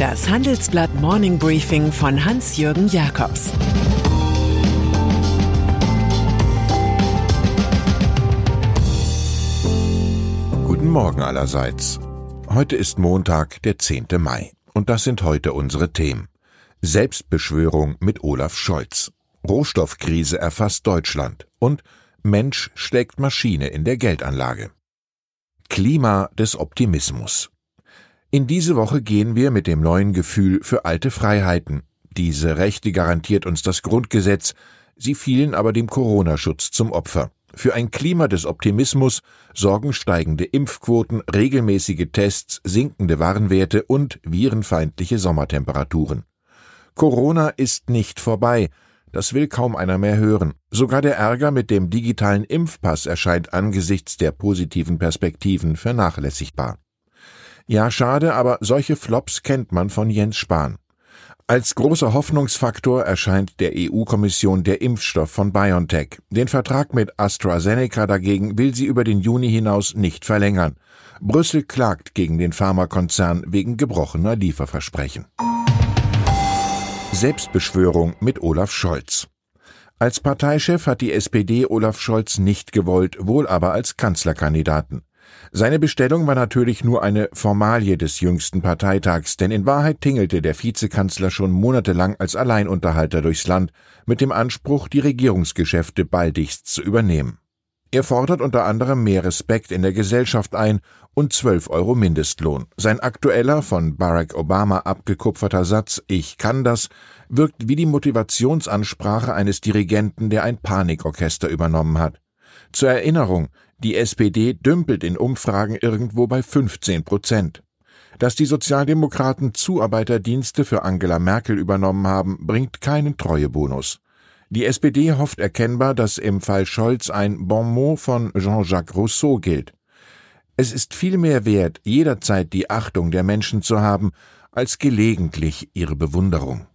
Das Handelsblatt Morning Briefing von Hans-Jürgen Jakobs Guten Morgen allerseits. Heute ist Montag, der 10. Mai. Und das sind heute unsere Themen. Selbstbeschwörung mit Olaf Scholz. Rohstoffkrise erfasst Deutschland. Und Mensch schlägt Maschine in der Geldanlage. Klima des Optimismus. In diese Woche gehen wir mit dem neuen Gefühl für alte Freiheiten. Diese Rechte garantiert uns das Grundgesetz, sie fielen aber dem Corona-Schutz zum Opfer. Für ein Klima des Optimismus sorgen steigende Impfquoten, regelmäßige Tests, sinkende Warnwerte und virenfeindliche Sommertemperaturen. Corona ist nicht vorbei, das will kaum einer mehr hören. Sogar der Ärger mit dem digitalen Impfpass erscheint angesichts der positiven Perspektiven vernachlässigbar. Ja, schade, aber solche Flops kennt man von Jens Spahn. Als großer Hoffnungsfaktor erscheint der EU-Kommission der Impfstoff von BioNTech. Den Vertrag mit AstraZeneca dagegen will sie über den Juni hinaus nicht verlängern. Brüssel klagt gegen den Pharmakonzern wegen gebrochener Lieferversprechen. Selbstbeschwörung mit Olaf Scholz. Als Parteichef hat die SPD Olaf Scholz nicht gewollt, wohl aber als Kanzlerkandidaten. Seine Bestellung war natürlich nur eine Formalie des jüngsten Parteitags, denn in Wahrheit tingelte der Vizekanzler schon monatelang als Alleinunterhalter durchs Land mit dem Anspruch, die Regierungsgeschäfte baldigst zu übernehmen. Er fordert unter anderem mehr Respekt in der Gesellschaft ein und 12 Euro Mindestlohn. Sein aktueller, von Barack Obama abgekupferter Satz Ich kann das wirkt wie die Motivationsansprache eines Dirigenten, der ein Panikorchester übernommen hat. Zur Erinnerung, die SPD dümpelt in Umfragen irgendwo bei 15 Prozent. Dass die Sozialdemokraten Zuarbeiterdienste für Angela Merkel übernommen haben, bringt keinen Treuebonus. Die SPD hofft erkennbar, dass im Fall Scholz ein Bonmot von Jean-Jacques Rousseau gilt. Es ist viel mehr wert, jederzeit die Achtung der Menschen zu haben, als gelegentlich ihre Bewunderung.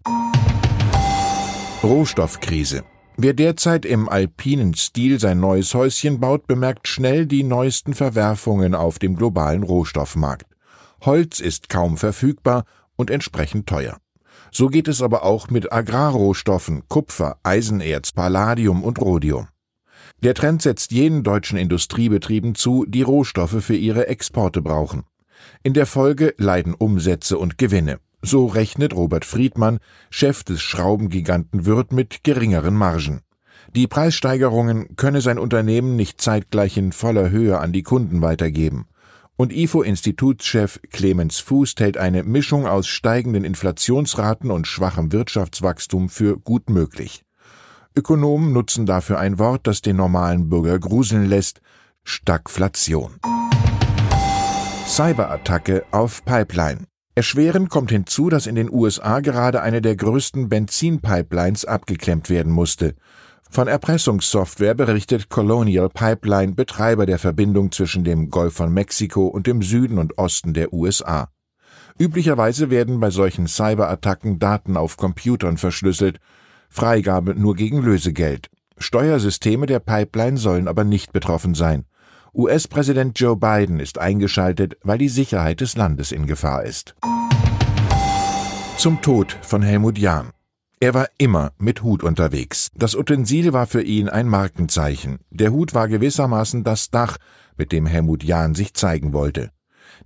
Rohstoffkrise Wer derzeit im alpinen Stil sein neues Häuschen baut, bemerkt schnell die neuesten Verwerfungen auf dem globalen Rohstoffmarkt. Holz ist kaum verfügbar und entsprechend teuer. So geht es aber auch mit Agrarrohstoffen, Kupfer, Eisenerz, Palladium und Rhodium. Der Trend setzt jenen deutschen Industriebetrieben zu, die Rohstoffe für ihre Exporte brauchen. In der Folge leiden Umsätze und Gewinne. So rechnet Robert Friedmann, Chef des Schraubengiganten Würth, mit geringeren Margen. Die Preissteigerungen könne sein Unternehmen nicht zeitgleich in voller Höhe an die Kunden weitergeben. Und IFO-Institutschef Clemens Fuß hält eine Mischung aus steigenden Inflationsraten und schwachem Wirtschaftswachstum für gut möglich. Ökonomen nutzen dafür ein Wort, das den normalen Bürger gruseln lässt, Stagflation. Cyberattacke auf Pipeline. Erschwerend kommt hinzu, dass in den USA gerade eine der größten Benzinpipelines abgeklemmt werden musste. Von Erpressungssoftware berichtet Colonial Pipeline, Betreiber der Verbindung zwischen dem Golf von Mexiko und dem Süden und Osten der USA. Üblicherweise werden bei solchen Cyberattacken Daten auf Computern verschlüsselt, Freigabe nur gegen Lösegeld. Steuersysteme der Pipeline sollen aber nicht betroffen sein. US-Präsident Joe Biden ist eingeschaltet, weil die Sicherheit des Landes in Gefahr ist. Zum Tod von Helmut Jahn. Er war immer mit Hut unterwegs. Das Utensil war für ihn ein Markenzeichen. Der Hut war gewissermaßen das Dach, mit dem Helmut Jahn sich zeigen wollte.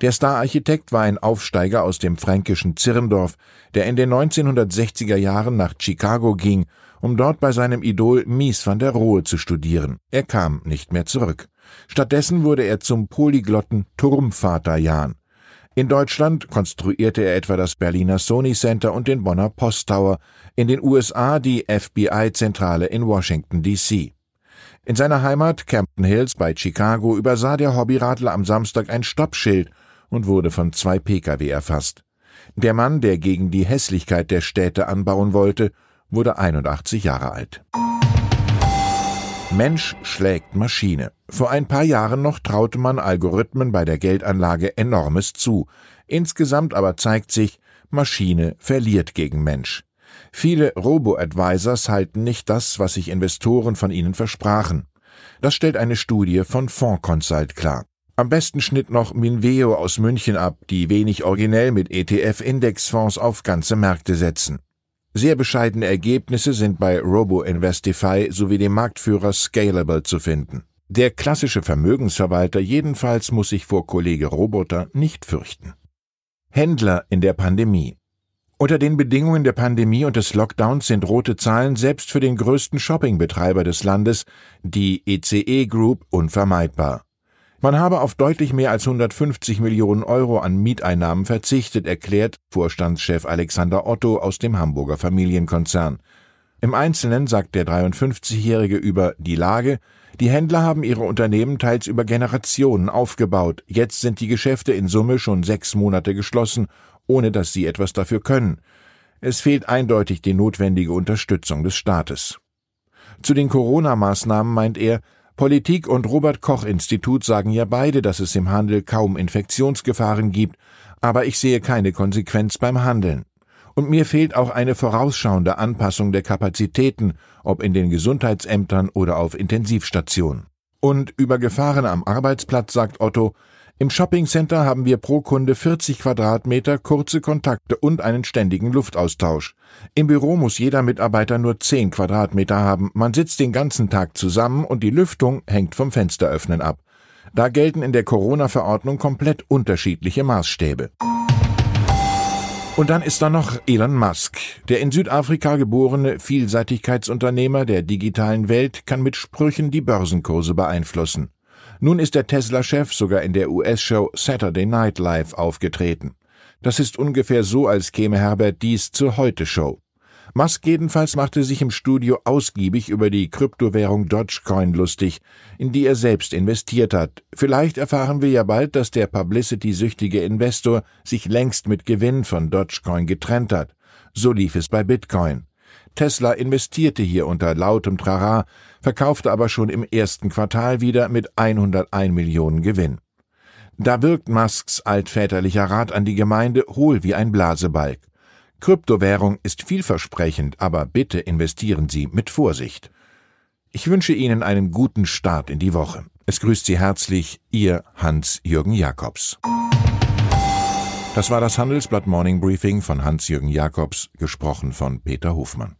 Der Stararchitekt war ein Aufsteiger aus dem fränkischen Zirndorf, der in den 1960er Jahren nach Chicago ging, um dort bei seinem Idol Mies van der Rohe zu studieren. Er kam nicht mehr zurück. Stattdessen wurde er zum polyglotten Turmvater Jan. In Deutschland konstruierte er etwa das Berliner Sony Center und den Bonner Post Tower, in den USA die FBI-Zentrale in Washington, D.C. In seiner Heimat Campton Hills bei Chicago übersah der Hobbyradler am Samstag ein Stoppschild und wurde von zwei Pkw erfasst. Der Mann, der gegen die Hässlichkeit der Städte anbauen wollte, wurde 81 Jahre alt. Mensch schlägt Maschine. Vor ein paar Jahren noch traute man Algorithmen bei der Geldanlage enormes zu. Insgesamt aber zeigt sich, Maschine verliert gegen Mensch. Viele Robo-Advisors halten nicht das, was sich Investoren von ihnen versprachen. Das stellt eine Studie von Fonds Consult klar. Am besten schnitt noch Minveo aus München ab, die wenig originell mit ETF-Indexfonds auf ganze Märkte setzen. Sehr bescheidene Ergebnisse sind bei Robo-Investify sowie dem Marktführer Scalable zu finden. Der klassische Vermögensverwalter jedenfalls muss sich vor Kollege Roboter nicht fürchten. Händler in der Pandemie. Unter den Bedingungen der Pandemie und des Lockdowns sind rote Zahlen selbst für den größten Shoppingbetreiber des Landes, die ECE Group, unvermeidbar. Man habe auf deutlich mehr als 150 Millionen Euro an Mieteinnahmen verzichtet, erklärt Vorstandschef Alexander Otto aus dem Hamburger Familienkonzern. Im Einzelnen sagt der 53-Jährige über die Lage, die Händler haben ihre Unternehmen teils über Generationen aufgebaut. Jetzt sind die Geschäfte in Summe schon sechs Monate geschlossen ohne dass sie etwas dafür können. Es fehlt eindeutig die notwendige Unterstützung des Staates. Zu den Corona-Maßnahmen meint er, Politik und Robert Koch Institut sagen ja beide, dass es im Handel kaum Infektionsgefahren gibt, aber ich sehe keine Konsequenz beim Handeln. Und mir fehlt auch eine vorausschauende Anpassung der Kapazitäten, ob in den Gesundheitsämtern oder auf Intensivstationen. Und über Gefahren am Arbeitsplatz sagt Otto, im Shoppingcenter haben wir pro Kunde 40 Quadratmeter, kurze Kontakte und einen ständigen Luftaustausch. Im Büro muss jeder Mitarbeiter nur 10 Quadratmeter haben. Man sitzt den ganzen Tag zusammen und die Lüftung hängt vom Fensteröffnen ab. Da gelten in der Corona-Verordnung komplett unterschiedliche Maßstäbe. Und dann ist da noch Elon Musk. Der in Südafrika geborene Vielseitigkeitsunternehmer der digitalen Welt kann mit Sprüchen die Börsenkurse beeinflussen. Nun ist der Tesla-Chef sogar in der US-Show Saturday Night Live aufgetreten. Das ist ungefähr so, als käme Herbert Dies zur Heute-Show. Musk jedenfalls machte sich im Studio ausgiebig über die Kryptowährung Dogecoin lustig, in die er selbst investiert hat. Vielleicht erfahren wir ja bald, dass der publicity-süchtige Investor sich längst mit Gewinn von Dogecoin getrennt hat. So lief es bei Bitcoin. Tesla investierte hier unter lautem Trara, verkaufte aber schon im ersten Quartal wieder mit 101 Millionen Gewinn. Da wirkt Musks altväterlicher Rat an die Gemeinde hohl wie ein Blasebalg. Kryptowährung ist vielversprechend, aber bitte investieren Sie mit Vorsicht. Ich wünsche Ihnen einen guten Start in die Woche. Es grüßt Sie herzlich Ihr Hans-Jürgen Jakobs. Das war das Handelsblatt Morning Briefing von Hans-Jürgen Jakobs, gesprochen von Peter Hofmann.